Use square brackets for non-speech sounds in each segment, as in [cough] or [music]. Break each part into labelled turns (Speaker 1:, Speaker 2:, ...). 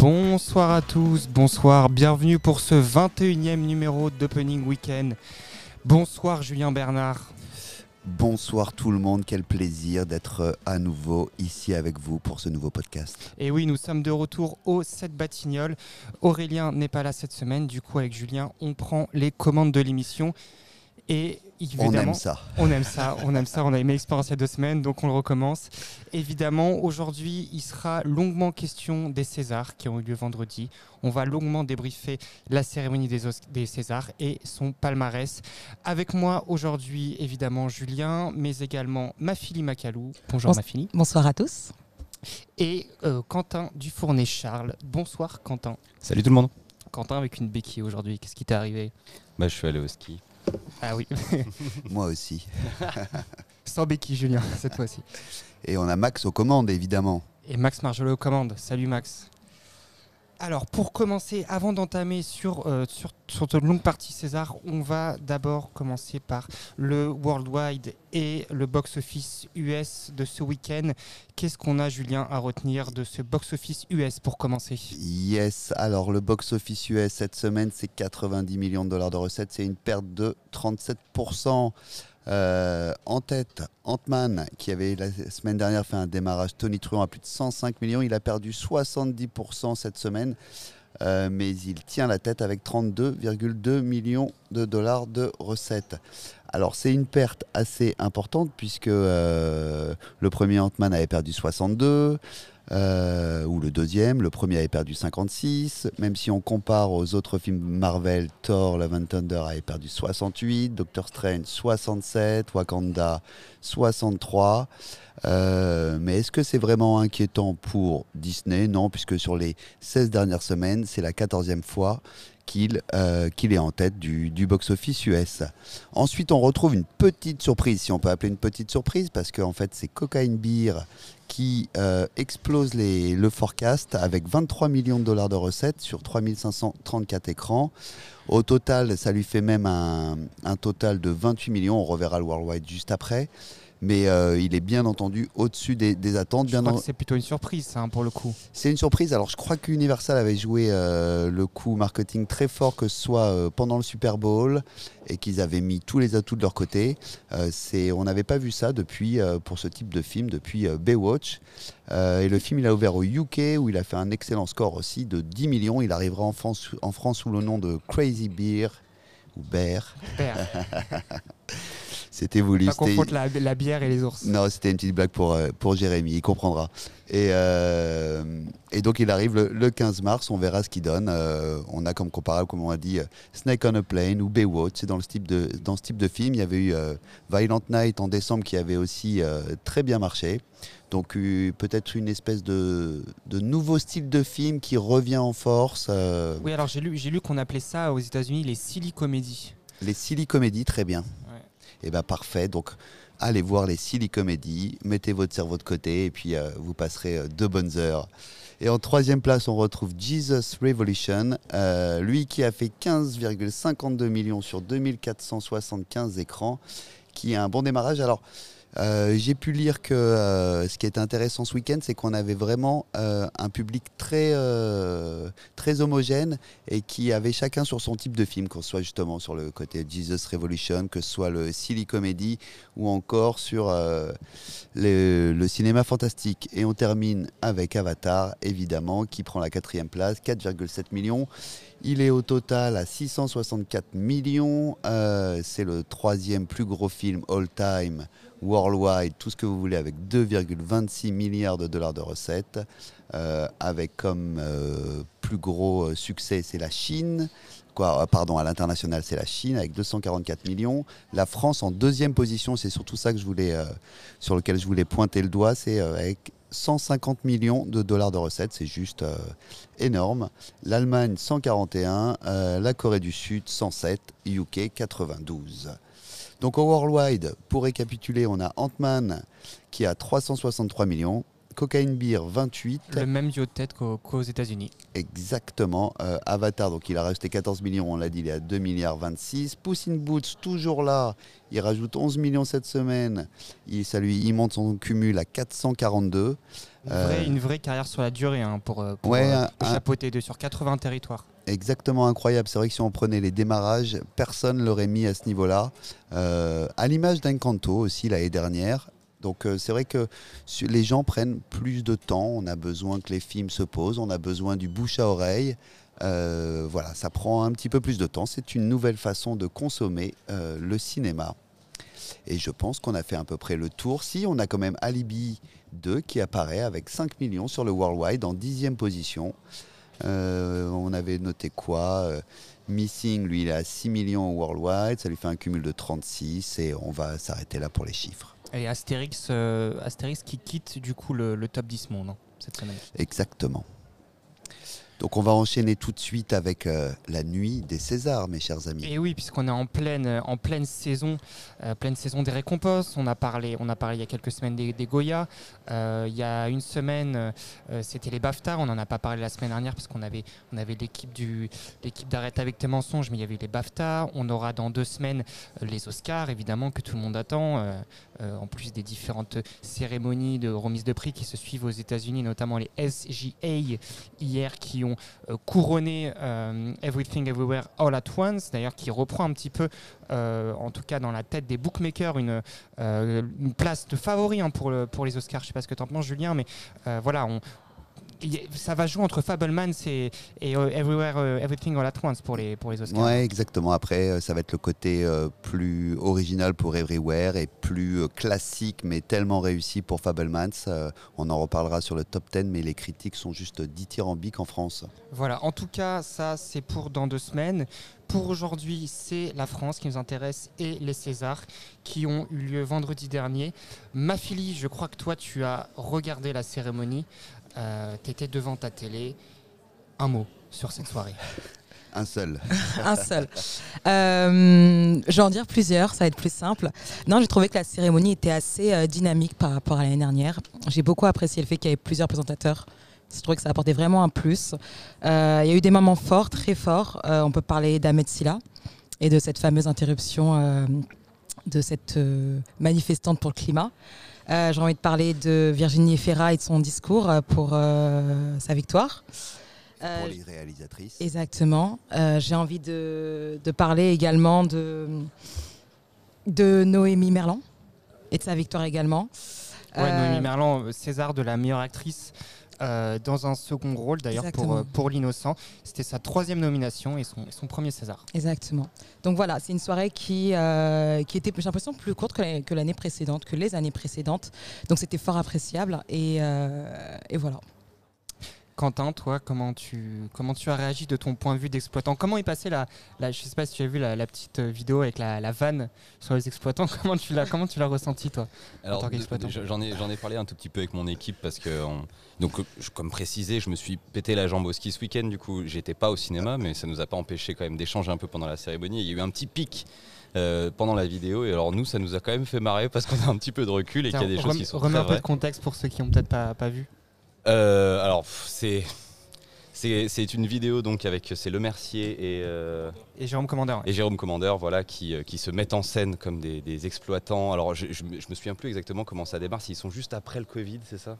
Speaker 1: Bonsoir à tous, bonsoir, bienvenue pour ce 21e numéro d'Opening Weekend. Bonsoir Julien Bernard.
Speaker 2: Bonsoir tout le monde, quel plaisir d'être à nouveau ici avec vous pour ce nouveau podcast.
Speaker 1: Et oui, nous sommes de retour au 7 Batignolles. Aurélien n'est pas là cette semaine, du coup avec Julien, on prend les commandes de l'émission. Et
Speaker 2: on aime ça.
Speaker 1: On aime ça, on aime ça. On a aimé l'expérience il y a deux semaines, donc on le recommence. Évidemment, aujourd'hui, il sera longuement question des Césars qui ont eu lieu vendredi. On va longuement débriefer la cérémonie des, des Césars et son palmarès. Avec moi aujourd'hui, évidemment, Julien, mais également Mafili Macalou. Bonjour Mafili.
Speaker 3: Bonsoir à tous.
Speaker 1: Et euh, Quentin Dufournet-Charles. Bonsoir Quentin.
Speaker 4: Salut tout le monde.
Speaker 1: Quentin avec une béquille aujourd'hui, qu'est-ce qui t'est arrivé?
Speaker 4: Bah, Je suis allé au ski.
Speaker 1: Ah oui. [laughs]
Speaker 2: Moi aussi. [laughs]
Speaker 1: Sans béquille, Julien, cette fois-ci.
Speaker 2: Et on a Max aux commandes, évidemment.
Speaker 1: Et Max Marjolot aux commandes. Salut Max. Alors, pour commencer, avant d'entamer sur, euh, sur, de longue partie César, on va d'abord commencer par le Worldwide et le box-office US de ce week-end. Qu'est-ce qu'on a, Julien, à retenir de ce box-office US pour commencer?
Speaker 2: Yes, alors le box-office US cette semaine, c'est 90 millions de dollars de recettes, c'est une perte de 37%. Euh, en tête, Ant-Man, qui avait la semaine dernière fait un démarrage Tony Truant à plus de 105 millions, il a perdu 70% cette semaine, euh, mais il tient la tête avec 32,2 millions de dollars de recettes. Alors c'est une perte assez importante puisque euh, le premier Ant-Man avait perdu 62, euh, ou le deuxième. Le premier avait perdu 56. Même si on compare aux autres films Marvel, Thor, Love and Thunder avait perdu 68, Doctor Strange 67, Wakanda 63. Euh, mais est-ce que c'est vraiment inquiétant pour Disney? Non, puisque sur les 16 dernières semaines, c'est la 14e fois qu'il euh, qu'il est en tête du, box-office US. Ensuite, on retrouve une petite surprise, si on peut appeler une petite surprise, parce qu'en fait, c'est Cocaine Beer qui euh, explose le forecast avec 23 millions de dollars de recettes sur 3534 écrans. Au total, ça lui fait même un, un total de 28 millions. On reverra le Worldwide juste après mais euh, il est bien entendu au-dessus des, attentes.
Speaker 1: Je crois que c'est plutôt une surprise, hein, pour le coup.
Speaker 2: C'est une surprise. Alors, je crois qu'Universal avait joué euh, le coup marketing très fort, que ce soit euh, pendant le Super Bowl, et qu'ils avaient mis tous les atouts de leur côté. c'est, on n'avait pas vu ça depuis, pour ce type de film, depuis Baywatch. et le film, il a ouvert au UK, où il a fait un excellent score aussi de 10 millions. Il arrivera en France, en France sous le nom de Crazy Beer, ou Bear.
Speaker 1: Bear. [laughs] [laughs]
Speaker 2: C'était voulu.
Speaker 1: Pas confondre la, la, bière et les ours.
Speaker 2: Non, c'était une petite blague pour, euh, pour Jérémy, il comprendra. Et, euh, et donc il arrive le, 15 mars, on verra ce qu'il donne. Euh, on a comme comparable, comme on a dit, Snake on a Plane ou Baywatch. C'est dans, ce type de, dans ce type de film. Il y avait eu Violent Night en décembre qui avait aussi très bien marché. Donc peut-être une espèce de, de, nouveau style de film qui revient en force.
Speaker 1: Oui, alors j'ai lu, lu qu'on appelait ça aux États-Unis les silly comedies.
Speaker 2: Les silly comedies, très bien. Et eh bien parfait. Donc allez voir les silly comedies, mettez votre cerveau de côté et puis euh, vous passerez euh, deux bonnes heures. Et en troisième place, on retrouve Jesus Revolution, euh, lui qui a fait 15,52 millions sur 2475 écrans, qui a un bon démarrage. Alors, euh, j'ai pu lire que euh, ce qui était intéressant ce week-end, c'est qu'on avait vraiment euh, un public très, très homogène et qui avait chacun sur son type de film, qu'on soit justement sur le côté Jesus Revolution, que ce soit le silly comedy ou encore sur le, cinéma fantastique. Et on termine avec Avatar, évidemment, qui prend la quatrième place, 4,7 millions. Il est au total à 664 millions. c'est le troisième plus gros film all-time worldwide, tout ce que vous voulez, avec 2,26 milliards de dollars de recettes, euh, avec comme euh, plus gros euh, succès, c'est la Chine. Pardon, à l'international, c'est la Chine avec 244 millions. La France en deuxième position, c'est surtout ça que je voulais, sur lequel je voulais pointer le doigt, c'est avec 150 millions de dollars de recettes, c'est juste énorme. L'Allemagne 141, la Corée du Sud 107, UK 92. Donc au Worldwide, pour récapituler, on a Ant-Man qui a 363 millions, Cocaine Beer 28.
Speaker 1: Le même duo de tête qu'aux États-Unis.
Speaker 2: Exactement. Euh, Avatar, donc il a rajouté 14 millions, on l'a dit, il est à 2 milliards 26. Puss in Boots, toujours là, il rajoute 11 millions cette semaine. Il, ça lui, il monte son cumul à 442.
Speaker 1: Une vraie, carrière sur la durée hein, pour, pour, chapeauter de, sur 80 territoires
Speaker 2: exactement incroyable. C'est vrai que si on prenait les démarrages, personne ne l'aurait mis à ce niveau-là. Euh, à l'image d'Encanto aussi l'année dernière. Donc euh, c'est vrai que les gens prennent plus de temps. On a besoin que les films se posent. On a besoin du bouche à oreille. Euh, voilà, ça prend un petit peu plus de temps. C'est une nouvelle façon de consommer le cinéma. Et je pense qu'on a fait à peu près le tour. Si on a quand même Alibi 2 qui apparaît avec 5 millions sur le Worldwide en dixième position. Euh, on avait noté quoi euh, Missing, lui, il à 6 millions worldwide, ça lui fait un cumul de 36 et on va s'arrêter là pour les chiffres.
Speaker 1: Et Astérix, euh, Astérix qui quitte du coup le, top 10 monde hein, cette semaine.
Speaker 2: Exactement. Donc on va enchaîner tout de suite avec euh, la nuit des Césars, mes chers amis.
Speaker 1: Et oui, puisqu'on est en pleine, euh, en pleine saison, euh, pleine saison des récompenses. On a parlé, il y a quelques semaines des, Goya. il y a une semaine, c'était les BAFTA. On n'en a pas parlé la semaine dernière parce qu'on avait, l'équipe du, l'équipe d'arrête avec tes mensonges, mais il y avait les BAFTA. On aura dans deux semaines les Oscars, évidemment que tout le monde attend. en plus des différentes cérémonies de remise de prix qui se suivent aux États-Unis, notamment les SGA hier qui ont euh, couronné euh, Everything Everywhere All at Once, d'ailleurs qui reprend un petit peu, euh, en tout cas dans la tête des bookmakers, une, place de favori hein, pour, pour les Oscars. Je ne sais pas ce que tu en penses, Julien, mais voilà, on, ça va jouer entre Fablemans et, euh, Everywhere, euh, Everything All At Once pour les, pour les Oscars.
Speaker 2: Ouais, exactement. Après, euh, ça va être le côté plus original pour Everywhere et plus classique, mais tellement réussi pour Fablemans. on en reparlera sur le top 10, mais les critiques sont juste dithyrambiques en France.
Speaker 1: Voilà, en tout cas, ça, c'est pour dans deux semaines. Pour aujourd'hui, c'est la France qui nous intéresse et les Césars qui ont eu lieu vendredi dernier. Mafili, je crois que toi, tu as regardé la cérémonie. Euh, tu étais devant ta télé. Un mot sur cette soirée. [laughs]
Speaker 2: Un seul. [laughs]
Speaker 3: un seul. Euh, je vais en dire plusieurs, ça va être plus simple. Non, j'ai trouvé que la cérémonie était assez euh, dynamique par rapport à l'année dernière. J'ai beaucoup apprécié le fait qu'il y avait plusieurs présentateurs. Je trouvais que ça apportait vraiment un plus. Il y a eu des moments forts, très forts. on peut parler d'Ahmed Silla et de cette fameuse interruption de cette manifestante pour le climat. Euh, j'ai envie de parler de Virginie Efira et de son discours euh, pour euh, sa victoire.
Speaker 2: pour les réalisatrices.
Speaker 3: Exactement. j'ai envie de, parler également de, de Noémie Merlan et de sa victoire également.
Speaker 1: Noémie Merlan, César de la meilleure actrice euh, dans un second rôle d'ailleurs pour, euh, pour L'Innocent. C'était sa troisième nomination et son, son, premier César.
Speaker 3: Exactement. Donc voilà, c'est une soirée qui, euh, qui était, j'ai l'impression, plus courte que l'année précédente, que les années précédentes. Donc c'était fort appréciable et, et voilà.
Speaker 1: Quentin, toi, comment tu, comment tu as réagi de ton point de vue d'exploitant? Comment est passée la, la, je sais pas si tu as vu la, petite euh, vidéo avec la, la, vanne sur les exploitants. [laughs] Comment tu l'as, comment tu l'as ressenti toi
Speaker 4: J'en ai, j'en ai parlé un tout petit peu avec mon équipe parce que, donc, comme précisé, je me suis pété la jambe au ski ce week-end. Du coup, j'étais pas au cinéma, mais ça nous a pas empêché quand même d'échanger un peu pendant la cérémonie. Il y a eu un petit pic. Euh, pendant la vidéo et alors nous ça nous a quand même fait marrer parce qu'on a un petit peu de recul et qu'il y a des choses qui sont
Speaker 1: remets
Speaker 4: un peu
Speaker 1: de contexte pour ceux qui ont peut-être pas, pas vu
Speaker 4: euh, alors, c'est. C'est une vidéo donc avec c'est Le Mercier et, euh,
Speaker 1: et Jérôme Commandeur.
Speaker 4: Et Jérôme Commandeur, voilà, qui, euh, qui, se mettent en scène comme des, exploitants. Alors je, je, me souviens plus exactement comment ça démarre, s'ils sont juste après le Covid, c'est ça?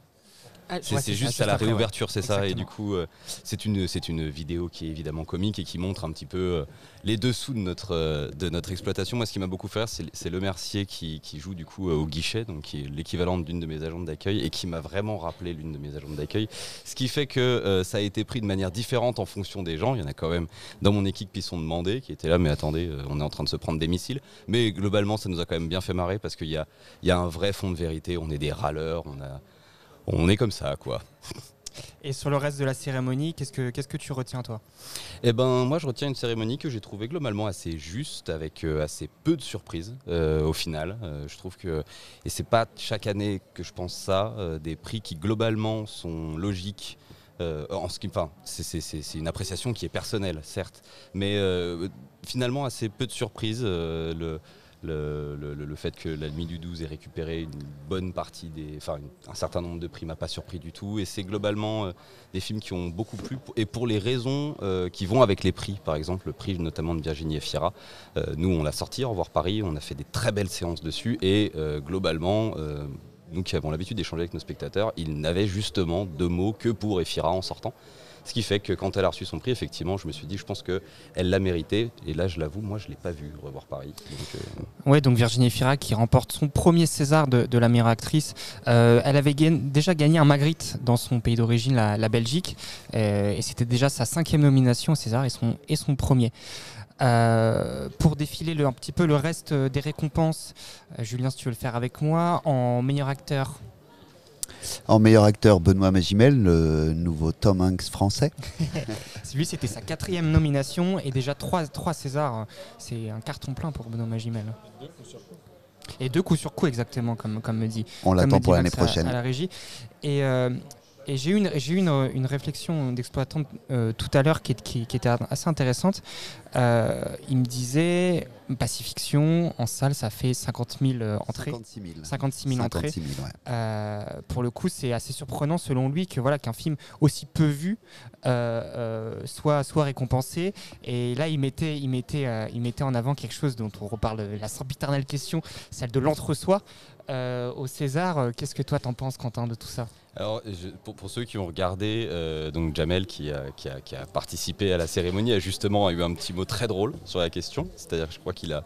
Speaker 4: Ah, c'est juste à la réouverture, c'est ça. Et du coup, euh, c'est une, une vidéo qui est évidemment comique et qui montre un petit peu euh, les dessous de notre, euh, de notre exploitation. Moi, ce qui m'a beaucoup fait rire, c'est le Mercier qui, qui, joue du coup au guichet, donc qui est l'équivalent d'une de mes agentes d'accueil et qui m'a vraiment rappelé l'une de mes agentes d'accueil. Ce qui fait que ça a été pris de manière différente en fonction des gens. Il y en a quand même dans mon équipe qui sont demandés, qui étaient là, mais attendez, on est en train de se prendre des missiles. Mais globalement, ça nous a quand même bien fait marrer parce qu'il y a, y a un vrai fond de vérité. On est des râleurs, on a on est comme ça, quoi.
Speaker 1: Et sur le reste de la cérémonie, qu'est-ce que, qu'est-ce que tu retiens, toi?
Speaker 4: Eh ben, moi, je retiens une cérémonie que j'ai trouvée globalement assez juste, avec euh, assez peu de surprises euh, au final. Euh, je trouve que, et c'est pas chaque année que je pense ça, des prix qui globalement sont logiques. en ce qui, enfin, c'est, une appréciation qui est personnelle, certes, mais finalement assez peu de surprises. le, Le, fait que la nuit du 12 ait récupéré une bonne partie des. Enfin, un certain nombre de prix m'a pas surpris du tout. Et c'est globalement euh, des films qui ont beaucoup plu. Et pour les raisons euh, qui vont avec les prix, par exemple, le prix notamment de Virginie Efira. Euh, nous, on l'a sorti, Au revoir Paris. On a fait des très belles séances dessus. Et globalement nous qui avons l'habitude d'échanger avec nos spectateurs, il n'avait justement deux mots que pour Efira en sortant. Ce qui fait que quand elle a reçu son prix, effectivement, je me suis dit, je pense qu'elle l'a mérité. Et là, je l'avoue, moi, je ne l'ai pas vu revoir Paris.
Speaker 1: Euh, donc Virginie Fira qui remporte son premier César de, la meilleure actrice. Euh, elle avait déjà gagné un Magritte dans son pays d'origine, la, Belgique. Euh, et c'était déjà sa cinquième nomination César et son, et son premier. pour défiler le, un petit peu le reste des récompenses, Julien, si tu veux le faire avec moi, en meilleur acteur,
Speaker 2: en meilleur acteur, Benoît Magimel, le nouveau Tom Hanks français. [laughs]
Speaker 1: Lui, c'était sa quatrième nomination et déjà trois, trois Césars. C'est un carton plein pour Benoît Magimel. Et deux coups sur coup, exactement, comme, comme me dit.
Speaker 2: On l'attend pour l'année prochaine.
Speaker 1: À, la régie. Et euh, et j'ai eu une, j'ai une, une réflexion d'exploitant euh, tout à l'heure qui, qui, était assez intéressante. Euh, il me disait Pacifiction en salle, ça fait 50 000 euh, entrées. 56 000, entrées. pour le coup, c'est assez surprenant selon lui que voilà qu'un film aussi peu vu soit, soit récompensé. Et là, il mettait, il, mettait, il mettait en avant quelque chose dont on reparle, la sempiternelle question, celle de l'entre-soi. Au César, qu'est-ce que toi t'en penses, Quentin, de tout ça?
Speaker 4: Alors, pour, ceux qui ont regardé, euh, donc Jamel qui a, participé à la cérémonie a justement eu un petit mot très drôle sur la question. C'est-à-dire que je crois qu'il a,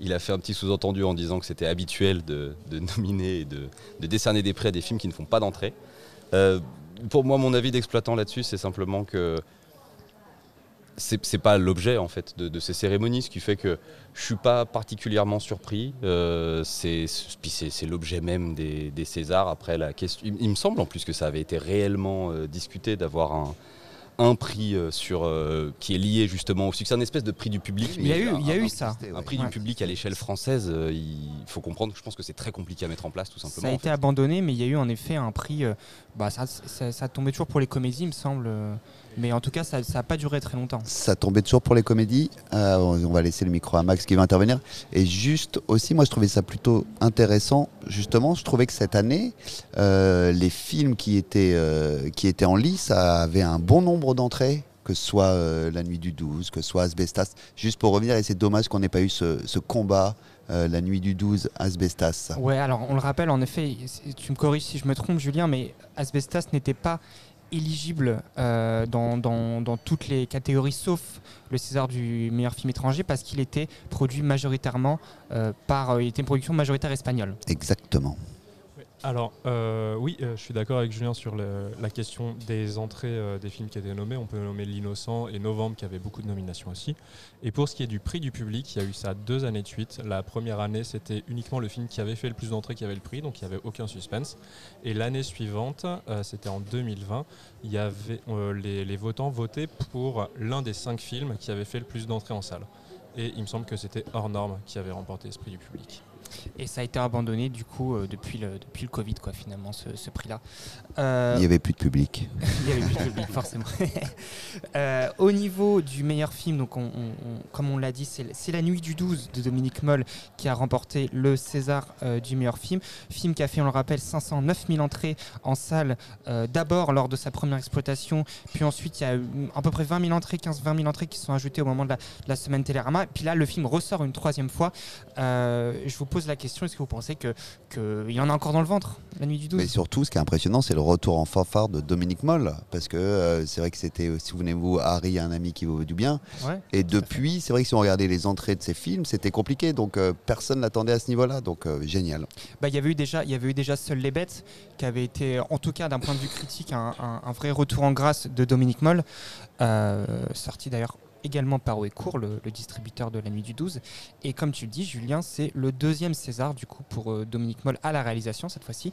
Speaker 4: il a fait un petit sous-entendu en disant que c'était habituel de, [laughs] nominer et de, décerner des prix à des films qui ne font pas d'entrée. Euh, pour moi, mon avis d'exploitant là-dessus, c'est simplement que c'est pas l'objet en fait de, ces cérémonies, ce qui fait que je suis pas particulièrement surpris. Euh, c'est l'objet même des, Césars. Après la question, il, me semble en plus que ça avait été réellement euh, discuté d'avoir un, un prix euh, sur, euh, qui est lié justement au succès, un espèce de prix du public.
Speaker 1: Il y a eu, il y a eu ça.
Speaker 4: Un prix du public à l'échelle française, il faut comprendre que je pense que c'est très compliqué à mettre en place tout simplement. Ça
Speaker 1: a été abandonné, mais il y a eu en effet un prix, bah, ça, ça, ça, tombait toujours pour les comédies, il me semble. Mais en tout cas, ça n'a pas duré très longtemps.
Speaker 2: Ça tombait toujours pour les comédies. Euh, on va laisser le micro à Max qui va intervenir. Et juste aussi, moi, je trouvais ça plutôt intéressant. Justement, je trouvais que cette année, euh, les films qui étaient, euh, qui étaient en lice avaient un bon nombre d'entrées que ce soit La Nuit du 12, que ce soit Asbestas. Juste pour revenir, et c'est dommage qu'on n'ait pas eu ce, combat la nuit du 12, Asbestas.
Speaker 1: Ouais, alors on le rappelle, en effet, tu me corriges si je me trompe, Julien, mais Asbestas n'était pas éligible euh, dans, toutes les catégories sauf le César du meilleur film étranger parce qu'il était produit majoritairement euh, par euh, il était une production majoritaire espagnole.
Speaker 2: Exactement.
Speaker 5: Alors, euh, oui, euh, je suis d'accord avec Julien sur la question des entrées euh, des films qui étaient nommés. On peut nommer L'Innocent et Novembre qui avait beaucoup de nominations aussi. Et pour ce qui est du prix du public, il y a eu ça deux années de suite. La première année, c'était uniquement le film qui avait fait le plus d'entrées qui avait le prix, donc il n'y avait aucun suspense. Et l'année suivante, c'était en 2020, il y avait, les, les votants votaient pour l'un des cinq films qui avait fait le plus d'entrées en salle. Et il me semble que c'était Hors Norme qui avait remporté ce prix du public.
Speaker 1: Et ça a été abandonné du coup euh, depuis, le, depuis le Covid, quoi, finalement, ce, prix-là.
Speaker 2: Euh, il n'y avait plus de public. [laughs]
Speaker 1: il n'y avait plus de public, forcément. [laughs] Euh, au niveau du meilleur film, donc on, comme on l'a dit, c'est La Nuit du 12 de Dominique Moll qui a remporté le César du meilleur film. Film qui a fait, on le rappelle, 509 000 entrées en salle, d'abord lors de sa première exploitation, puis ensuite il y a à peu près 20 000 entrées, 15-20 000 entrées qui sont ajoutées au moment de la, semaine Télérama. Puis là, le film ressort une troisième fois. je vous pose la question, est-ce que vous pensez qu'il que y en a encore dans le ventre la nuit du 12
Speaker 2: Mais surtout, ce qui est impressionnant, c'est le retour en fanfare de Dominique Moll. Parce que euh, c'est vrai que c'était, euh, souvenez-vous, Harry, un ami qui vous veut du bien. et depuis, c'est vrai que si on regardait les entrées de ces films, c'était compliqué. Donc euh, personne n'attendait à ce niveau-là. Donc génial.
Speaker 1: Bah, il y avait eu déjà, il y avait eu déjà Seuls les bêtes, qui avait été, en tout cas d'un point de vue critique, un, un, vrai retour en grâce de Dominique Moll. sorti d'ailleurs également par Oecourt, le, le, distributeur de La Nuit du 12. Et comme tu le dis, Julien, c'est le deuxième César du coup pour euh, Dominique Moll à la réalisation cette fois-ci,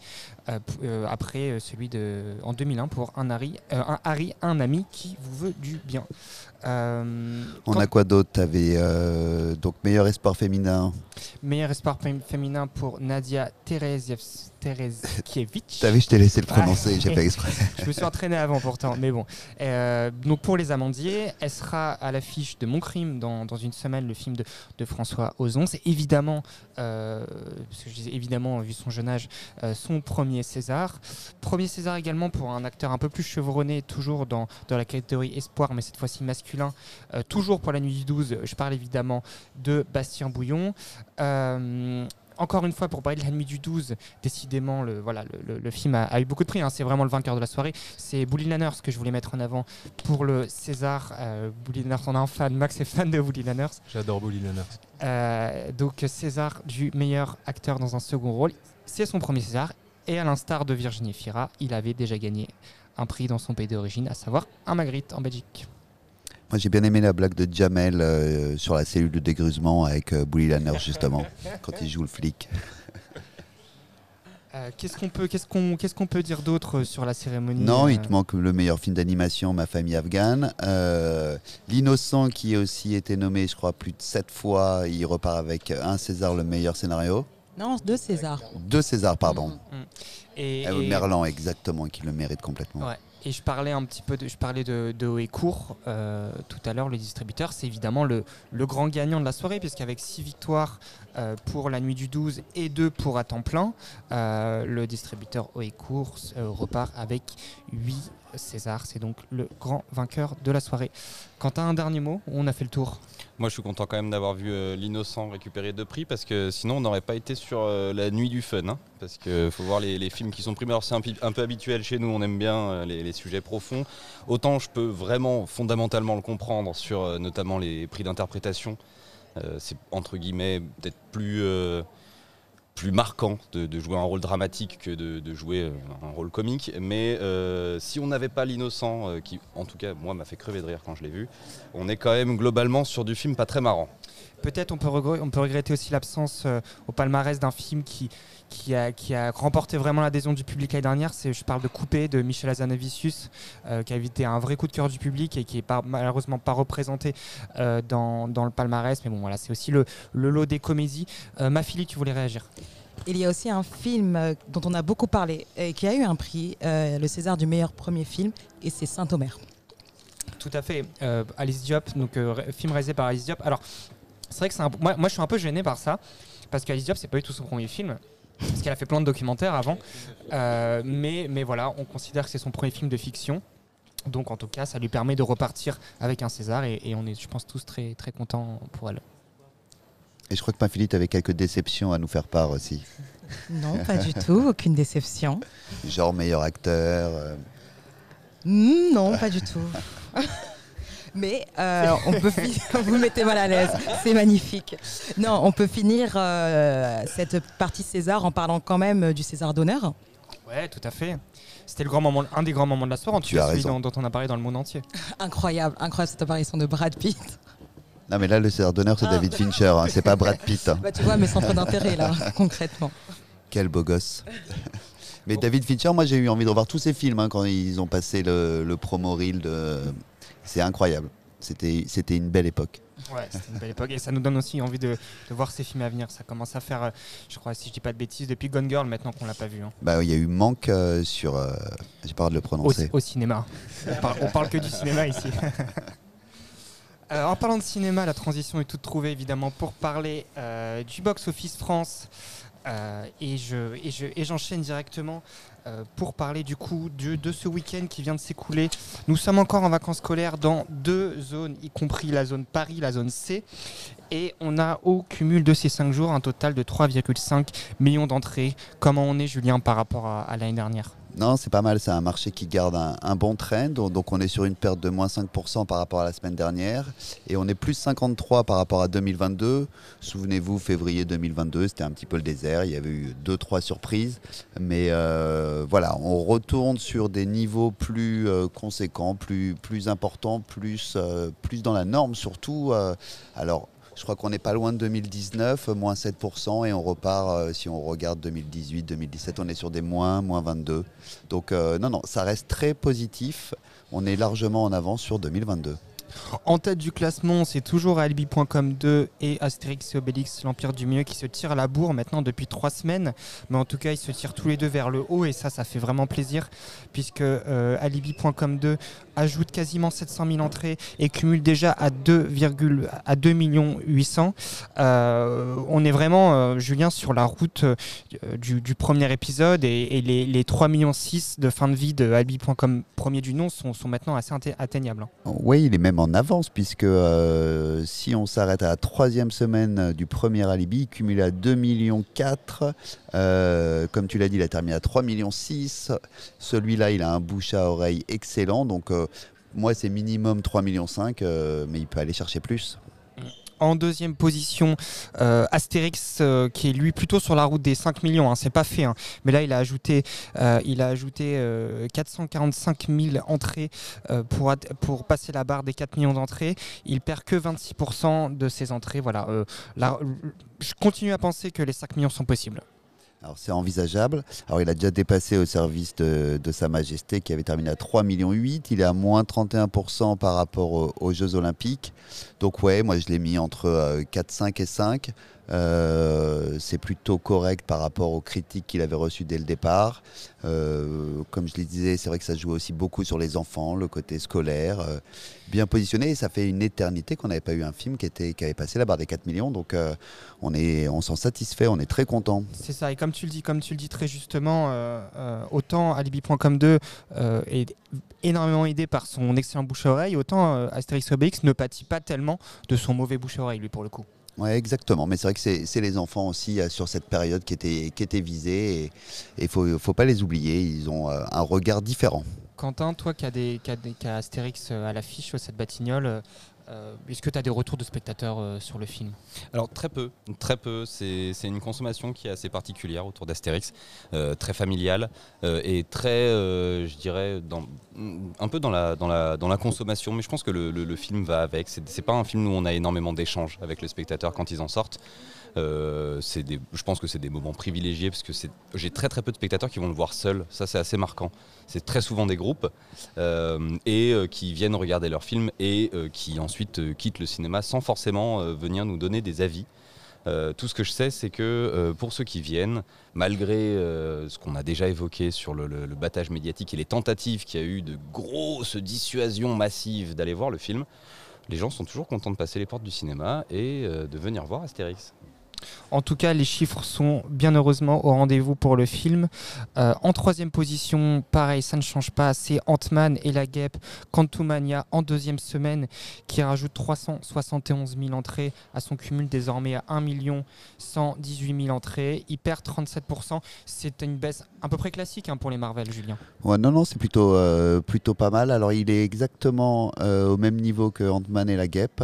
Speaker 1: euh, euh, après celui de en 2001 pour un Harry, un Harry, un ami qui vous veut du bien.
Speaker 2: On a quoi d'autre? T'avais donc meilleur espoir féminin.
Speaker 1: Meilleur espoir féminin pour Nadia Teresievska Tereskiewicz.
Speaker 2: T'as vu, je t'ai laissé le prononcer, j'ai pas exprès. [laughs]
Speaker 1: je me suis entraîné avant pourtant, mais bon. Euh, donc pour les amandiers, elle sera à l'affiche de Mon Crime dans, dans, une semaine, le film de, de François Ozon. C'est évidemment, euh, parce que je disais évidemment, vu son jeune âge, euh, son premier César. Premier César également pour un acteur un peu plus chevronné, toujours dans, dans la catégorie espoir, mais cette fois-ci masculin. toujours pour la nuit du 12, je parle évidemment de Bastien Bouillon encore une fois, pour parler de la nuit du 12, décidément, le, voilà, le, film a, eu beaucoup de prix. Hein. c'est vraiment le vainqueur de la soirée. C'est Bully Lanners que je voulais mettre en avant pour le César. Euh, Bully Lanners, on a un fan. Max est fan de Bully Lanners.
Speaker 5: J'adore Bully Lanners.
Speaker 1: Euh, donc, César du meilleur acteur dans un second rôle. C'est son premier César. Et à l'instar de Virginie Fira, il avait déjà gagné un prix dans son pays d'origine, à savoir un Magritte en Belgique.
Speaker 2: Moi, j'ai bien aimé la blague de Jamel euh, sur la cellule de dégrusement avec euh, Bully Lanner, justement, [laughs] quand il joue le flic.
Speaker 1: Euh, qu'est-ce qu'on peut, qu'est-ce qu'on, qu'est-ce qu'on peut dire d'autre sur la cérémonie
Speaker 2: Non, il te manque le meilleur film d'animation, Ma famille afghane. L'innocent qui a aussi été nommé, je crois, plus de sept fois. Il repart avec un César, le meilleur scénario.
Speaker 3: Non, deux Césars.
Speaker 2: Deux Césars, pardon. Mm, mm. Et, Merlan, exactement, qui le mérite complètement.
Speaker 1: Ouais. Et je parlais un petit peu de, je parlais de, de euh, tout à l'heure, le distributeur, c'est évidemment le, grand gagnant de la soirée, puisqu'avec 6 victoires euh, pour la nuit du 12 et 2 pour à temps plein, euh, le distributeur court repart avec 8 César. C'est donc le grand vainqueur de la soirée. Quant à un dernier mot, on a fait le tour.
Speaker 4: Moi, je suis content quand même d'avoir vu euh, l'innocent récupérer deux prix parce que sinon, on n'aurait pas été sur euh, la nuit du fun. Hein. parce qu'il faut voir les, films qui sont primés. Alors, c'est un, peu habituel chez nous, on aime bien euh, les, sujets profonds. Autant je peux vraiment fondamentalement le comprendre sur notamment les prix d'interprétation. c'est entre guillemets peut-être plus plus marquant de, jouer un rôle dramatique que de, jouer euh, un rôle comique. Mais euh, si on n'avait pas l'innocent, euh, qui en tout cas moi m'a fait crever de rire quand je l'ai vu, on est quand même globalement sur du film pas très marrant.
Speaker 1: Peut-être on peut, on peut regretter aussi l'absence au palmarès d'un film qui, qui a, qui a remporté vraiment l'adhésion du public l'année dernière. Je parle de Coupé de Michel Azanavicius, qui a été un vrai coup de cœur du public et qui est malheureusement pas représenté dans, dans, le palmarès. Mais bon, voilà, c'est aussi le, le, lot des comédies. ma fille, tu voulais réagir?
Speaker 3: Il y a aussi un film euh, dont on a beaucoup parlé et qui a eu un prix, euh, le César du meilleur premier film, et c'est Saint-Omer.
Speaker 1: Tout à fait. Euh, Alice Diop, donc film réalisé par Alice Diop. Alors, c'est vrai que c'est moi, moi, je suis un peu gêné par ça, parce qu'Alice Diop, c'est pas du tout son premier film. Parce qu'elle a fait plein de documentaires avant. mais, mais voilà, on considère que c'est son premier film de fiction. Donc en tout cas, ça lui permet de repartir avec un César et, et on est, je pense, tous très, très contents pour elle.
Speaker 2: Et je crois que Pinphilippe avait quelques déceptions à nous faire part aussi.
Speaker 3: Non, pas du tout, aucune déception.
Speaker 2: Genre meilleur acteur euh.
Speaker 3: hmm, Non, pas du tout. [laughs] Mais euh, on peut finir. [laughs] Vous mettez mal à l'aise, c'est magnifique. Non, on peut finir euh, cette partie César en parlant quand même du César d'honneur.
Speaker 1: Ouais, tout à fait. C'était le grand moment, un des grands moments de la soirée, en tout cas celui dont, dont, on a parlé dans le monde entier.
Speaker 3: Incroyable, incroyable cette apparition de Brad Pitt.
Speaker 2: Non, mais là, le César d'honneur, c'est ah. David Fincher, hein, c'est pas Brad Pitt. Hein.
Speaker 3: Bah, tu vois mes centres d'intérêt, là, [laughs] concrètement.
Speaker 2: Quel beau gosse. mais David Fincher, moi, j'ai eu envie de revoir tous ses films hein, quand ils ont passé le, promo reel. De... C'est incroyable. C'était une belle époque.
Speaker 1: Ouais, c'était une belle époque. Et ça nous donne aussi envie de, voir ces films à venir. Ça commence à faire, euh, je crois, si je dis pas de bêtises, depuis Gone Girl, maintenant qu'on l'a pas vu.
Speaker 2: Bah, il y a eu Manque euh, sur. Euh, j'ai pas de le prononcer.
Speaker 1: Au, cinéma. on, parle, on parle que du cinéma ici. [laughs] En parlant de cinéma, la transition est toute trouvée évidemment pour parler euh, du box-office France. Euh, et, je, et, je, et j'enchaîne directement pour parler du coup de, de ce week-end qui vient de s'écouler. Nous sommes encore en vacances scolaires dans deux zones, y compris la zone Paris, la zone C. Et on a au cumul de ces cinq jours un total de 3,5 millions d'entrées. Comment on est, Julien, par rapport à l'année dernière?
Speaker 2: Non, c'est pas mal. C'est un marché qui garde un, bon trend. Donc, on est sur une perte de moins 5% par rapport à la semaine dernière. Et on est plus 53 par rapport à 2022. Souvenez-vous, février 2022, c'était un petit peu le désert. Il y avait eu deux, trois surprises. Mais euh, voilà, on retourne sur des niveaux plus euh, conséquents, plus, plus importants, plus, euh, plus dans la norme surtout. alors, je crois qu'on n'est pas loin de 2019, moins 7%, et on repart, euh, si on regarde 2018, 2017, on est sur des moins, moins 22. Donc euh, non, non, ça reste très positif. On est largement en avance sur 2022.
Speaker 1: En tête du classement, c'est toujours Alibi.com 2 et Astérix et Obélix, l'Empire du Mieux, qui se tirent à la bourre maintenant depuis trois semaines. Mais en tout cas, ils se tirent tous les deux vers le haut et ça, ça fait vraiment plaisir puisque euh, Alibi.com 2 ajoute quasiment 700 000 entrées et cumule déjà à 2, à 2 millions 800. Euh, on est vraiment, euh, Julien, sur la route du, premier épisode et, les, les, 3 millions 6 de fin de vie de Alibi.com premier du nom sont, sont maintenant assez atteignables. Hein.
Speaker 2: Oui, il est même en avance, puisque euh, si on s'arrête à la troisième semaine du premier alibi, il cumule à 2,4 millions. Euh, comme tu l'as dit, il a terminé à 3,6 millions. Celui-là, il a un bouche à oreille excellent. Donc, euh, moi, c'est minimum 3,5 millions, mais il peut aller chercher plus.
Speaker 1: En deuxième position, euh, Astérix, euh, qui est lui plutôt sur la route des 5 millions. Hein, c'est pas fait, hein. mais là il a ajouté, euh, il a ajouté 445 000 entrées pour, passer la barre des 4 millions d'entrées. Il perd que 26% de ses entrées. Voilà. je continue à penser que les 5 millions sont possibles.
Speaker 2: Alors c'est envisageable. Alors il a déjà dépassé au service de, Sa Majesté qui avait terminé à 3,8 millions. Il est à moins 31% par rapport aux, Jeux Olympiques. Donc ouais, moi je l'ai mis entre 4, 5 et 5. Euh, c'est plutôt correct par rapport aux critiques qu'il avait reçues dès le départ. Euh, comme je le disais, c'est vrai que ça joue aussi beaucoup sur les enfants, le côté scolaire, euh, bien positionné. Et ça fait une éternité qu'on n'avait pas eu un film qui, était, qui avait passé la barre des 4 millions. Donc on, on s'en satisfait, on est très content.
Speaker 1: C'est ça. Et comme tu le dis, comme tu le dis très justement, autant Alibi.com 2 est énormément aidé par son excellent bouche-oreille, autant Asterix Obélix ne pâtit pas tellement de son mauvais bouche-oreille, lui, pour le coup.
Speaker 2: Oui, exactement. Mais c'est vrai que c'est les enfants aussi euh, sur cette période qui étaient, qui était visés et il ne faut, pas les oublier. Ils ont euh, un regard différent.
Speaker 1: Quentin, toi qui as, des, qui as, Astérix euh, à l'affiche, cette batignole, euh, est-ce que tu as des retours de spectateurs euh, sur le film?
Speaker 4: Alors très peu, très peu. C'est une consommation qui est assez particulière autour d'Astérix, euh, très familiale et très, je dirais, un peu dans la, dans, la, dans la consommation. Mais je pense que le, le film va avec. C'est pas un film où on a énormément d'échanges avec les spectateurs quand ils en sortent. Euh, je pense que c'est des moments privilégiés parce que j'ai très très peu de spectateurs qui vont le voir seuls. Ça, c'est assez marquant. C'est très souvent des groupes euh, et euh, qui viennent regarder leur film et qui ensuite quittent le cinéma sans forcément venir nous donner des avis. tout ce que je sais, c'est que pour ceux qui viennent, malgré ce qu'on a déjà évoqué sur le, le, battage médiatique et les tentatives qu'il y a eu de grosses dissuasions massives d'aller voir le film, les gens sont toujours contents de passer les portes du cinéma et de venir voir Astérix.
Speaker 1: En tout cas, les chiffres sont bien heureusement au rendez-vous pour le film. Euh, en troisième position, pareil, ça ne change pas, c'est Ant-Man et la guêpe, Quantumania en deuxième semaine, qui rajoute 371 000 entrées à son cumul désormais à 1 118 000 entrées. Il perd 37%. C'est une baisse à peu près classique hein, pour les Marvel, Julien.
Speaker 2: Ouais, non, non, c'est plutôt, euh, plutôt pas mal. Alors, il est exactement euh, au même niveau que Ant-Man et la guêpe.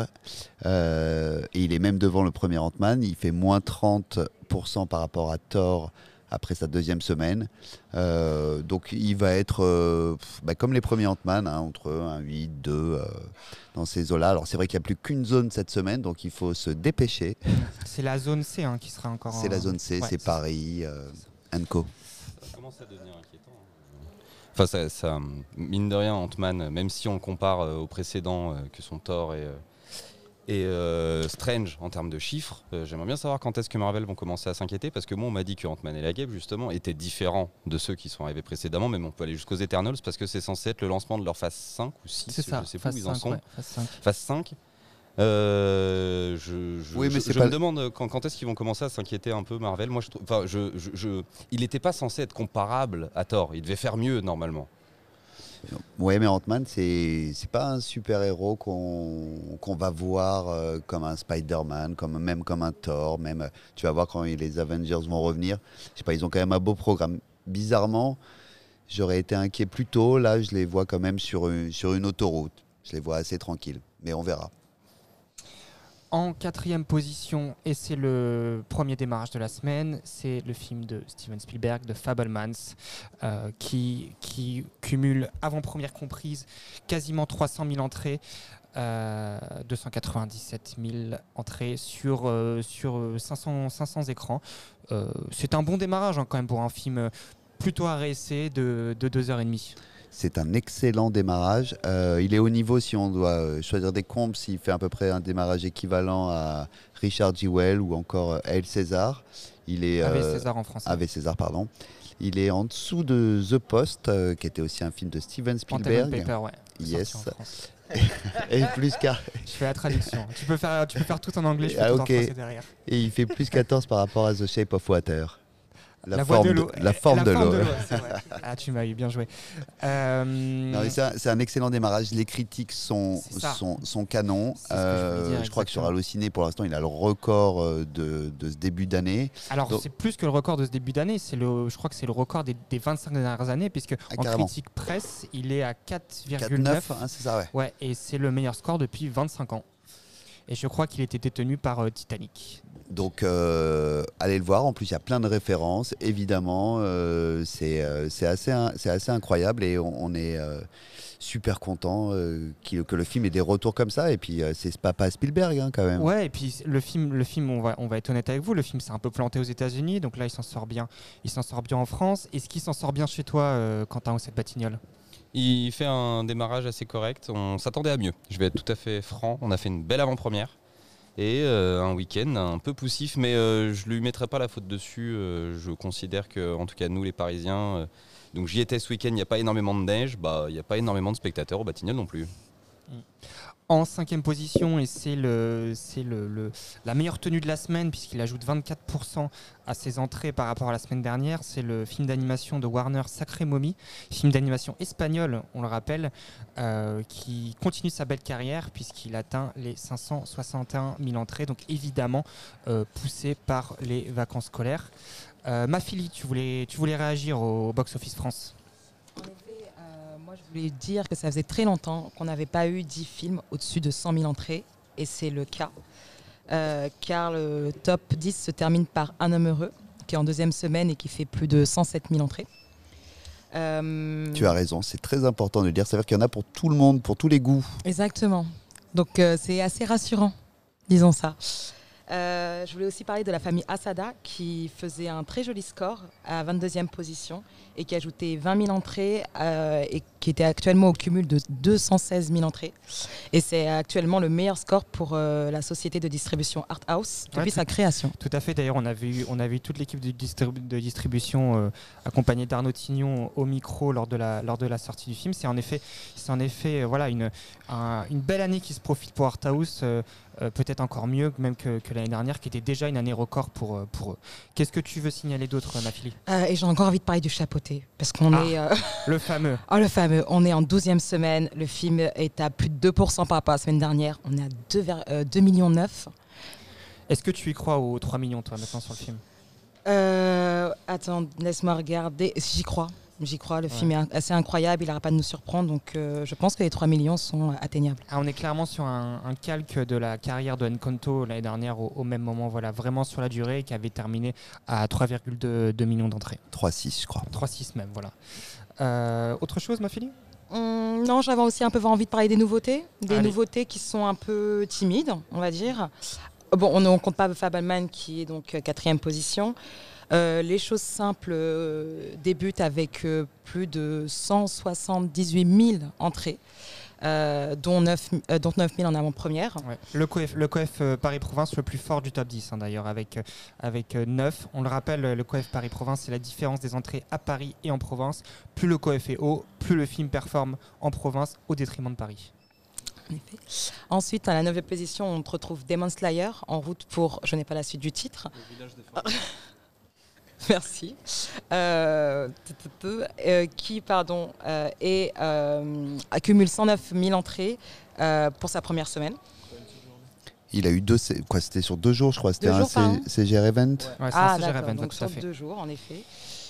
Speaker 2: et il est même devant le premier Ant-Man. Il fait 30% par rapport à Thor après sa deuxième semaine. Euh, donc il va être euh, bah, comme les premiers Ant-Man, hein, entre 1, 8, 2 dans ces eaux-là. Alors c'est vrai qu'il n'y a plus qu'une zone cette semaine, donc il faut se dépêcher. [laughs]
Speaker 1: C'est la zone C hein, qui sera encore.
Speaker 2: C'est la zone C, c'est Paris, euh, Co.
Speaker 4: Ça commence à devenir inquiétant. Hein. Enfin, ça, mine de rien, Ant-Man, même si on compare au précédent, que sont Thor et et euh, Strange en termes de chiffres. Euh, j'aimerais bien savoir quand est-ce que Marvel vont commencer à s'inquiéter parce que moi on m'a dit que Ant-Man et la Guêpe justement étaient différents de ceux qui sont arrivés précédemment, mais on peut aller jusqu'aux Eternals parce que c'est censé être le lancement de leur phase 5 ou 6,
Speaker 1: c'est ça,
Speaker 4: je sais
Speaker 1: pas où
Speaker 4: ils en sont.
Speaker 1: phase 5.
Speaker 4: Phase 5. Euh, je, je, me demande quand, est-ce qu'ils vont commencer à s'inquiéter un peu Marvel. Moi, je, je, il n'était pas censé être comparable à Thor. Il devait faire mieux normalement.
Speaker 2: Ouais, mais Ant-Man, c'est pas un super-héros qu'on va voir euh, comme un Spider-Man, comme, même comme un Thor. Même, tu vas voir quand les Avengers vont revenir. Je sais pas, ils ont quand même un beau programme. Bizarrement, j'aurais été inquiet plus tôt. Là, je les vois quand même sur sur une autoroute. Je les vois assez tranquilles. Mais on verra.
Speaker 1: En quatrième position, et c'est le premier démarrage de la semaine, c'est le film de Steven Spielberg, de Fablemans, euh, qui, cumule, avant-première comprise, quasiment 300 000 entrées. 297 euh, 000 entrées sur, euh, sur 500, 500 écrans. c'est un bon démarrage hein, quand même pour un film plutôt arrêté de, de 2h30.
Speaker 2: C'est un excellent démarrage. il est au niveau si on doit choisir des comptes, s'il fait à peu près un démarrage équivalent à Richard G. Well ou encore El César.
Speaker 1: Il est, Ave César en français.
Speaker 2: Ave César, pardon. Il est en dessous de The Post, qui était aussi un film de Steven Spielberg.
Speaker 1: Paper, ouais.
Speaker 2: Yes. [laughs] et plus car...
Speaker 1: Je fais la traduction. tu, peux faire, tu peux faire tout en anglais, je fais ah, tout en français derrière.
Speaker 2: Et il fait plus 14 par rapport à The Shape of Water. La, forme de l'eau. La forme de l'eau. [laughs]
Speaker 1: ah, tu m'as eu bien joué.
Speaker 2: Euh... C'est un, excellent démarrage. Les critiques sont, sont, sont, canons. Euh, je, crois que sur Allociné, pour l'instant, il a le record euh, de, de ce début d'année.
Speaker 1: Alors, c'est plus que le record de ce début d'année. Je crois que c'est le record des, des, 25 dernières années, puisque ah, en critique presse, il est à 4,9.
Speaker 2: Hein, c'est ça, ouais.
Speaker 1: ouais et c'est le meilleur score depuis 25 ans. Et je crois qu'il était détenu par euh, Titanic.
Speaker 2: Donc, euh, allez le voir. En plus, il y a plein de références. Évidemment, euh, c'est assez, assez incroyable et on, est super content que le film ait des retours comme ça. Et puis, c'est Papa Spielberg hein, quand même.
Speaker 1: Ouais, et puis le film, le film on, va, on va être honnête avec vous, le film s'est un peu planté aux États-Unis. Donc là, il s'en sort bien. Il s'en sort bien en France. Est-ce qu'il s'en sort bien chez toi, Quentin, cette Batignolles?
Speaker 4: Il fait un démarrage assez correct. On s'attendait à mieux. Je vais être tout à fait franc. On a fait une belle avant-première et euh, un week-end un peu poussif, mais euh, je lui mettrai pas la faute dessus. Euh, je considère que, en tout cas, nous les Parisiens, donc j'y étais ce week-end. Il n'y a pas énormément de neige, bah il n'y a pas énormément de spectateurs au Batignolles non plus.
Speaker 1: En cinquième position et c'est le, le, la meilleure tenue de la semaine puisqu'il ajoute 24% à ses entrées par rapport à la semaine dernière. C'est le film d'animation de Warner Sacré Mommy, film d'animation espagnol, on le rappelle, euh, qui continue sa belle carrière puisqu'il atteint les 561 000 entrées, donc évidemment euh, poussé par les vacances scolaires. Euh, tu voulais, tu voulais réagir au Box Office France
Speaker 3: je voulais dire que ça faisait très longtemps qu'on n'avait pas eu 10 films au-dessus de 100 000 entrées, et c'est le cas. Euh, car le top 10 se termine par Un homme heureux, qui est en deuxième semaine et qui fait plus de 107 000 entrées.
Speaker 2: Euh, tu as raison, c'est très important de le dire. Ça veut dire qu'il y en a pour tout le monde, pour tous les goûts.
Speaker 3: Exactement. Donc euh, c'est assez rassurant, disons ça. je voulais aussi parler de la famille Asada qui faisait un très joli score à 22e position et qui a ajouté 20 000 entrées euh, et qui était actuellement au cumul de 216 000 entrées. Et c'est actuellement le meilleur score pour euh, la société de distribution Art House depuis sa création.
Speaker 1: Tout à fait. D'ailleurs, on a vu, on a vu toute l'équipe de, de, distribution euh, accompagnée d'Arnaud Tignon au micro lors de la, lors de la sortie du film. C'est en effet, c'est en effet voilà, une, une belle année qui se profite pour Art House. peut-être encore mieux même que, l'année dernière, qui était déjà une année record pour, pour eux. Qu'est-ce que tu veux signaler d'autre, Nathalie
Speaker 3: Et j'ai encore envie de parler du chapeau parce qu'on ah, est.
Speaker 1: Euh, [laughs] le fameux.
Speaker 3: oh, le fameux. On est en 12e semaine. Le film est à plus de 2% par rapport à la semaine dernière. On est à 2, 2 euh, millions 9.
Speaker 1: Est-ce que tu y crois aux 3 millions, toi, maintenant, sur le film?
Speaker 3: Euh, Attends, laisse-moi regarder. J'y crois. J'y crois, le film est assez incroyable, il n'arrête pas de nous surprendre, donc euh, je pense que les 3 millions sont atteignables.
Speaker 1: Ah, on est clairement sur un, calque de la carrière de Nkonto l'année dernière au, même moment, voilà, vraiment sur la durée, qui avait terminé à 3,2 millions d'entrées.
Speaker 2: 3,6 je crois.
Speaker 1: 3,6 même, voilà. Euh, autre chose, ma fille?
Speaker 3: Hum, non, j'avais aussi un peu envie de parler des nouveautés, des nouveautés qui sont un peu timides, on va dire. Bon, on ne compte pas Fableman qui est donc euh, quatrième position. Euh, les choses simples euh, débutent avec euh, plus de 178 000 entrées. dont, 9, dont 000 en avant-première.
Speaker 1: Le COEF, le COEF Paris-Province le plus fort du top 10 hein, d'ailleurs avec, avec 9. On le rappelle, le COEF Paris-Province c'est la différence des entrées à Paris et en province. Plus le COEF est haut, plus le film performe en province au détriment de Paris.
Speaker 3: Ensuite, à la 9 position, on retrouve Demon Slayer en route pour, je n'ai pas la suite du titre. [laughs] [laughs] Merci. Euh, euh, qui, pardon, euh, et, accumule 109 000 entrées pour sa première semaine.
Speaker 2: Il a eu deux, quoi, c'était sur deux jours, je crois. C'était un CGR Event.
Speaker 1: Ouais, ah, un CGR Event,
Speaker 3: donc, ça fait. deux jours, en effet.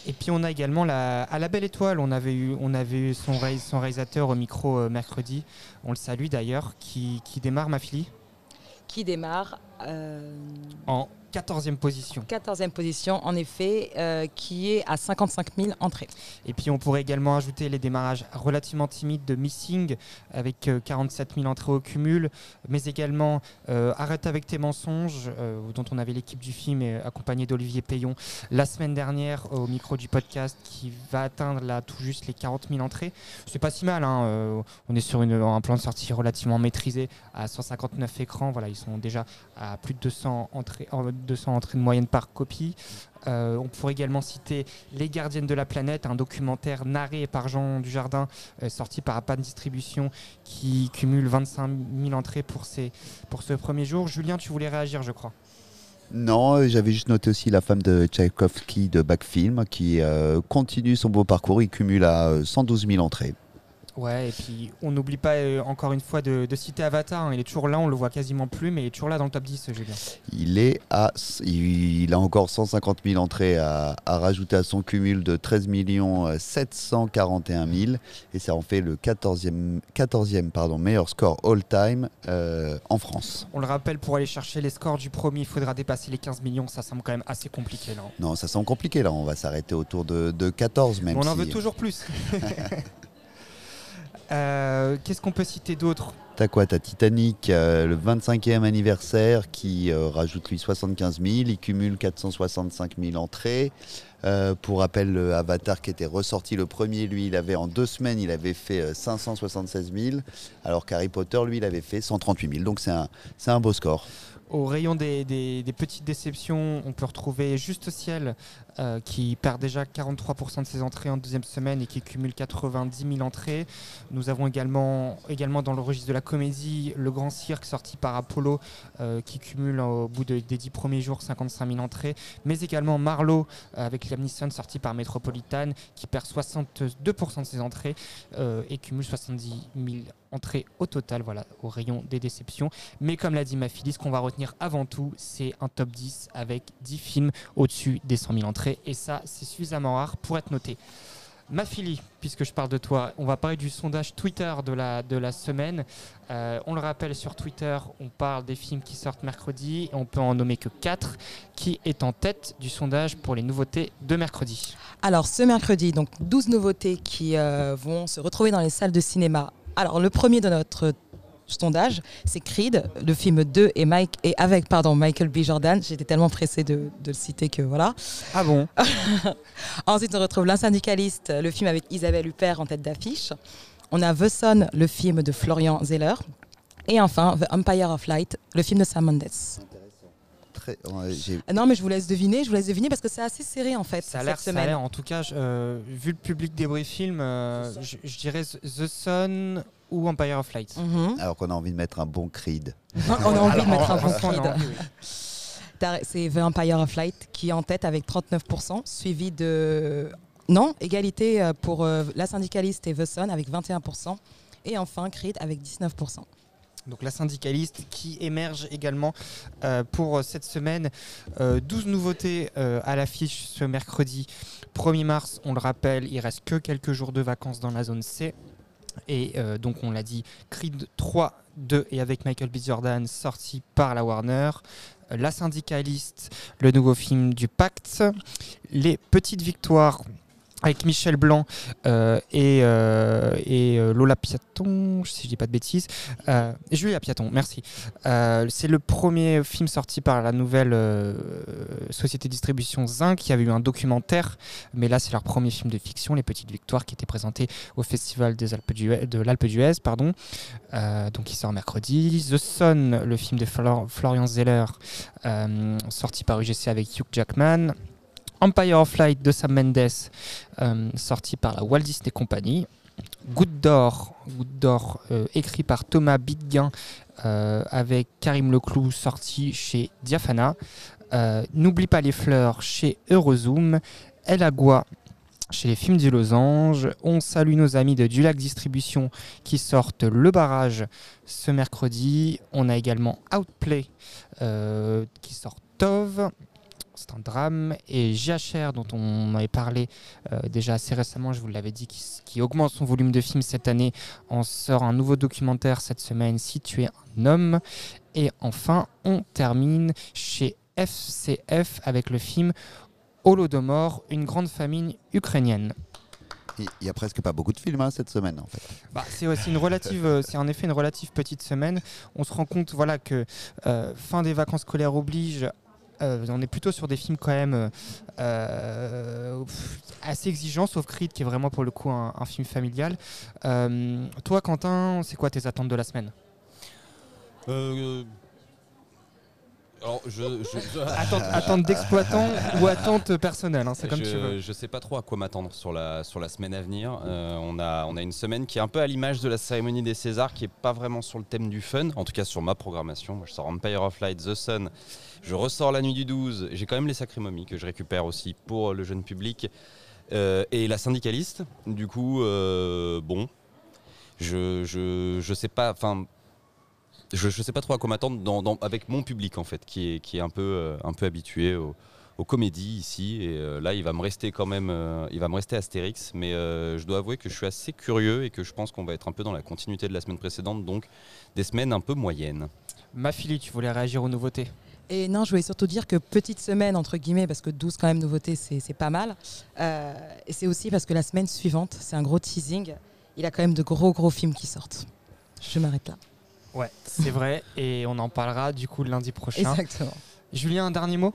Speaker 1: Et puis on a également la, à la Belle Étoile, on avait eu, on avait eu son, son réalisateur au micro mercredi, on le salue d'ailleurs, qui, qui démarre ma fille?
Speaker 3: Qui démarre
Speaker 1: en 14e position.
Speaker 3: 14e position, en effet, euh, qui est à 55 000 entrées.
Speaker 1: Et puis on pourrait également ajouter les démarrages relativement timides de Missing, avec 47 000 entrées au cumul, mais également Arrête avec tes mensonges, dont on avait l'équipe du film accompagnée d'Olivier Payon la semaine dernière au micro du podcast, qui va atteindre là tout juste les 40 000 entrées. C'est pas si mal, hein, on est sur une, un plan de sortie relativement maîtrisé à 159 écrans. Voilà, ils sont déjà à plus de 200 entrées, 200 entrées de moyenne par copie. Euh, on pourrait également citer Les Gardiennes de la Planète, un documentaire narré par Jean Dujardin, euh, sorti par Apan Distribution, qui cumule 25 000 entrées pour, ce premier jour. Julien, tu voulais réagir, je crois.
Speaker 2: Non, j'avais juste noté aussi la femme de Tchaïkovski de Backfilm qui euh, continue son beau parcours. Il cumule à 112 000 entrées.
Speaker 1: Ouais, et puis on n'oublie pas euh, encore une fois de, citer Avatar. Hein. Il est toujours là, on le voit quasiment plus, mais il est toujours là dans le top 10, Julien.
Speaker 2: Il est à, il, a encore 150 000 entrées à, rajouter à son cumul de 13 741 000, et ça en fait le 14e, 14e pardon, meilleur score all-time euh, en France.
Speaker 1: On le rappelle, pour aller chercher les scores du premier, il faudra dépasser les 15 millions. Ça semble quand même assez compliqué là.
Speaker 2: Non, ça semble compliqué là. On va s'arrêter autour de, 14 même.
Speaker 1: On en veut toujours plus. [laughs] Euh, qu'est-ce qu'on peut citer d'autre
Speaker 2: T'as quoi T'as Titanic, euh, le 25e anniversaire, qui euh, rajoute lui 75 000. Il cumule 465 000 entrées. pour rappel, le Avatar qui était ressorti le premier, lui, il avait en deux semaines, il avait fait 576 000, alors qu'Harry Potter, lui, il avait fait 138 000. Donc c'est un, un beau score.
Speaker 1: Au rayon des, petites déceptions, on peut retrouver Juste Ciel euh, qui perd déjà 43% de ses entrées en deuxième semaine et qui cumule 90 000 entrées. Nous avons également, également dans le registre de la comédie Le Grand Cirque sorti par Apollo euh, qui cumule au bout des 10 premiers jours 55 000 entrées, mais également Marlowe euh, avec Liam sorti par Metropolitan qui perd 62% de ses entrées et cumule 70 000 entrée au total, voilà, au rayon des déceptions. Mais comme l'a dit ma fille, ce qu'on va retenir avant tout, c'est un top 10 avec 10 films au-dessus des 100 000 entrées. Et ça, c'est suffisamment rare pour être noté. Ma fille, puisque je parle de toi, on va parler du sondage Twitter de la, de la semaine. Euh, on le rappelle sur Twitter, on parle des films qui sortent mercredi et on peut en nommer que 4. Qui est en tête du sondage pour les nouveautés de mercredi
Speaker 3: Alors ce mercredi, donc 12 nouveautés qui euh, vont se retrouver dans les salles de cinéma alors, le premier de notre sondage, c'est Creed, le film 2 et, Mike, et avec pardon, Michael B. Jordan. J'étais tellement pressée de, le citer que voilà.
Speaker 1: Ah bon? [laughs]
Speaker 3: Ensuite, on retrouve L'Insyndicaliste, le film avec Isabelle Huppert en tête d'affiche. On a The Son, le film de Florian Zeller. Et enfin, The Empire of Light, le film de Sam Mendes. Ah non, mais je vous laisse deviner. Je vous laisse deviner parce que c'est assez serré en fait.
Speaker 1: Ça a l'air. En tout cas, euh, vu le public des bruits films, euh, je, dirais The Sun ou Empire of Light.
Speaker 2: Mhm. Alors qu'on a envie de mettre un bon Creed.
Speaker 3: on a envie de mettre un bon Creed. C'est The Empire of Light qui est en tête avec 39%, suivi de. Non, égalité euh, pour La Syndicaliste et The Sun avec 21%. Et enfin Creed avec 19%
Speaker 1: donc la syndicaliste qui émerge également euh, pour cette semaine. 12 euh, nouveautés euh, à l'affiche ce mercredi 1er mars. On le rappelle, il reste que quelques jours de vacances dans la zone C. Et donc on l'a dit, Creed 3, 2 et avec Michael B. Jordan sorti par la Warner. La syndicaliste, le nouveau film du pacte. Les petites victoires avec Michel Blanc euh, et, euh, euh, Lola Piaton, si je dis pas de bêtises. Julia Piaton, merci. c'est le premier film sorti par la nouvelle société de distribution Zinc qui avait eu un documentaire, mais là c'est leur premier film de fiction, Les Petites Victoires, qui était présenté au Festival des Alpes de l'Alpe d'Huez. Pardon. donc il sort mercredi. The Sun, le film de Florian Zeller, sorti par UGC avec Hugh Jackman. Empire of Light de Sam Mendes, euh, sorti par la Walt Disney Company. Goutte d'or, euh, écrit par Thomas Bidguin euh, avec Karim Leclou, sorti chez Diafana. N'oublie pas les fleurs chez Eurozoom. El Agua chez les films du Losange. On salue nos amis de Dulac Distribution qui sortent Le Barrage ce mercredi. On a également Outplay qui sort Tove c'est un drame. Et JHR, dont on avait parlé euh, déjà assez récemment, je vous l'avais dit, qui, augmente son volume de films cette année, en sort un nouveau documentaire cette semaine, Si tu es un homme. Et enfin, on termine chez FCF avec le film Holodomor, une grande famine ukrainienne.
Speaker 2: Il n'y a presque pas beaucoup de films hein, cette semaine en fait.
Speaker 1: Bah, c'est aussi une relative, euh, c'est en effet une relative petite semaine. On se rend compte voilà que euh, fin des vacances scolaires oblige. Euh, on est plutôt sur des films quand même assez exigeants, sauf Creed qui est vraiment pour le coup un film familial. toi, Quentin, c'est quoi tes attentes de la semaine?
Speaker 4: Alors, je, [laughs]
Speaker 1: attente, d'exploitant ou attente personnelle, hein, c'est comme
Speaker 4: je,
Speaker 1: tu veux.
Speaker 4: Je sais pas trop à quoi m'attendre sur la, sur la semaine à venir. Euh, on, a, on a une semaine qui est un peu à l'image de la cérémonie des Césars, qui est pas vraiment sur le thème du fun, en tout cas sur ma programmation. Moi, je sors Empire of Light, The Sun, je ressors La Nuit du 12, j'ai quand même les Sacrés Momies que je récupère aussi pour le jeune public, euh, et La Syndicaliste. Du coup, euh, bon, je, je, je sais pas, enfin je ne sais pas trop à quoi m'attendre avec mon public en fait, qui est, qui est un, peu, euh, un peu habitué aux, comédies ici. Et euh, là, il va me rester quand même, euh, il va me rester Astérix. Mais je dois avouer que je suis assez curieux et que je pense qu'on va être un peu dans la continuité de la semaine précédente, donc des semaines un peu moyennes.
Speaker 1: Ma fille, tu voulais réagir aux nouveautés?
Speaker 3: Et non, je voulais surtout dire que petite semaine, entre guillemets, parce que 12 quand même nouveautés, c'est pas mal. et c'est aussi parce que la semaine suivante, c'est un gros teasing. Il a quand même de gros, gros films qui sortent. Je m'arrête là.
Speaker 1: Ouais, [laughs] c'est vrai. Et on en parlera du coup lundi prochain.
Speaker 3: Exactement.
Speaker 1: Julien, un dernier mot?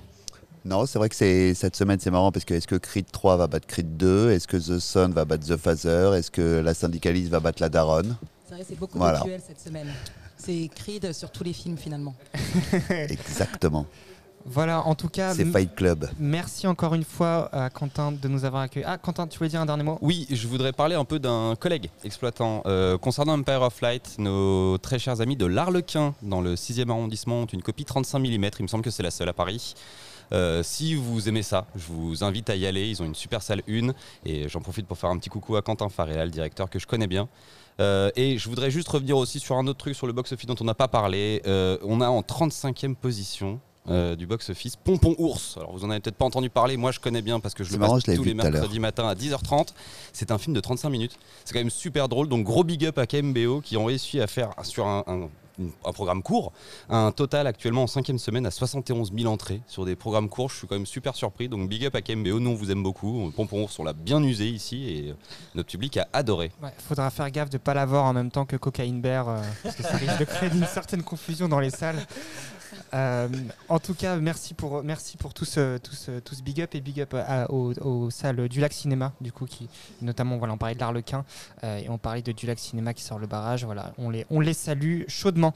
Speaker 2: Non, c'est vrai que cette semaine c'est marrant parce que est-ce que Creed 3 va battre Creed 2 Est-ce que The Sun va battre The Father? Est-ce que la syndicaliste va battre la Daronne?
Speaker 3: C'est vrai, c'est beaucoup voilà. cette semaine. C'est Creed sur tous les films finalement. [laughs]
Speaker 2: Exactement.
Speaker 1: Voilà, en tout cas.
Speaker 2: C'est Fight Club.
Speaker 1: Merci encore une fois à Quentin de nous avoir accueillis. Ah, Quentin, tu voulais dire un dernier mot?
Speaker 4: Oui, je voudrais parler un peu d'un collègue exploitant. Euh, concernant Empire of Light, nos très chers amis de l'Arlequin, dans le 6e arrondissement, ont une copie 35 mm. Il me semble que c'est la seule à Paris. Euh, si vous aimez ça, je vous invite à y aller. Ils ont une super salle 1. Et j'en profite pour faire un petit coucou à Quentin Faréal, directeur que je connais bien. Euh, et je voudrais juste revenir aussi sur un autre truc sur le box-office dont on n'a pas parlé. on a en 35e position euh, du box-office, Pompon Ours. Alors vous en avez peut-être pas entendu parler, moi je connais bien parce que je le passe tous les mercredis matin à 10h30. C'est un film de 35 minutes. C'est quand même super drôle. Donc gros big up à KMBO qui ont réussi à faire sur un, programme court, un total actuellement en cinquième semaine à 71 000 entrées sur des programmes courts. Je suis quand même super surpris. Donc big up à KMBO, nous on vous aime beaucoup. Pompon Ours, on l'a bien usé ici et notre public a adoré.
Speaker 1: Il faudra faire gaffe de ne pas l'avoir en même temps que Cocaine Bear euh, parce que ça risque de créer une certaine confusion dans les salles. Euh, en tout cas, merci pour, merci pour tout, ce, tout, ce, big up et big up aux, salles du Lac Cinéma, du coup, qui, notamment, voilà, on parlait de l'Arlequin euh, et on parlait de du Lac Cinéma qui sort le barrage. Voilà, on les, on les salue chaudement.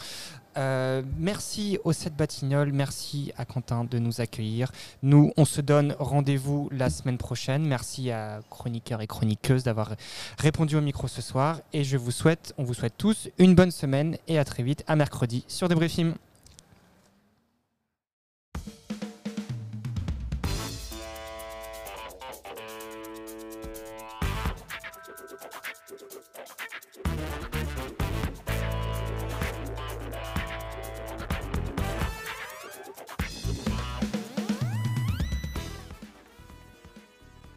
Speaker 1: Euh, merci au 7 Batignolles, merci à Quentin de nous accueillir. Nous, on se donne rendez-vous la semaine prochaine. Merci à chroniqueurs et chroniqueuses d'avoir répondu au micro ce soir. Et je vous souhaite, on vous souhaite tous une bonne semaine et à très vite, à mercredi sur Débriefing.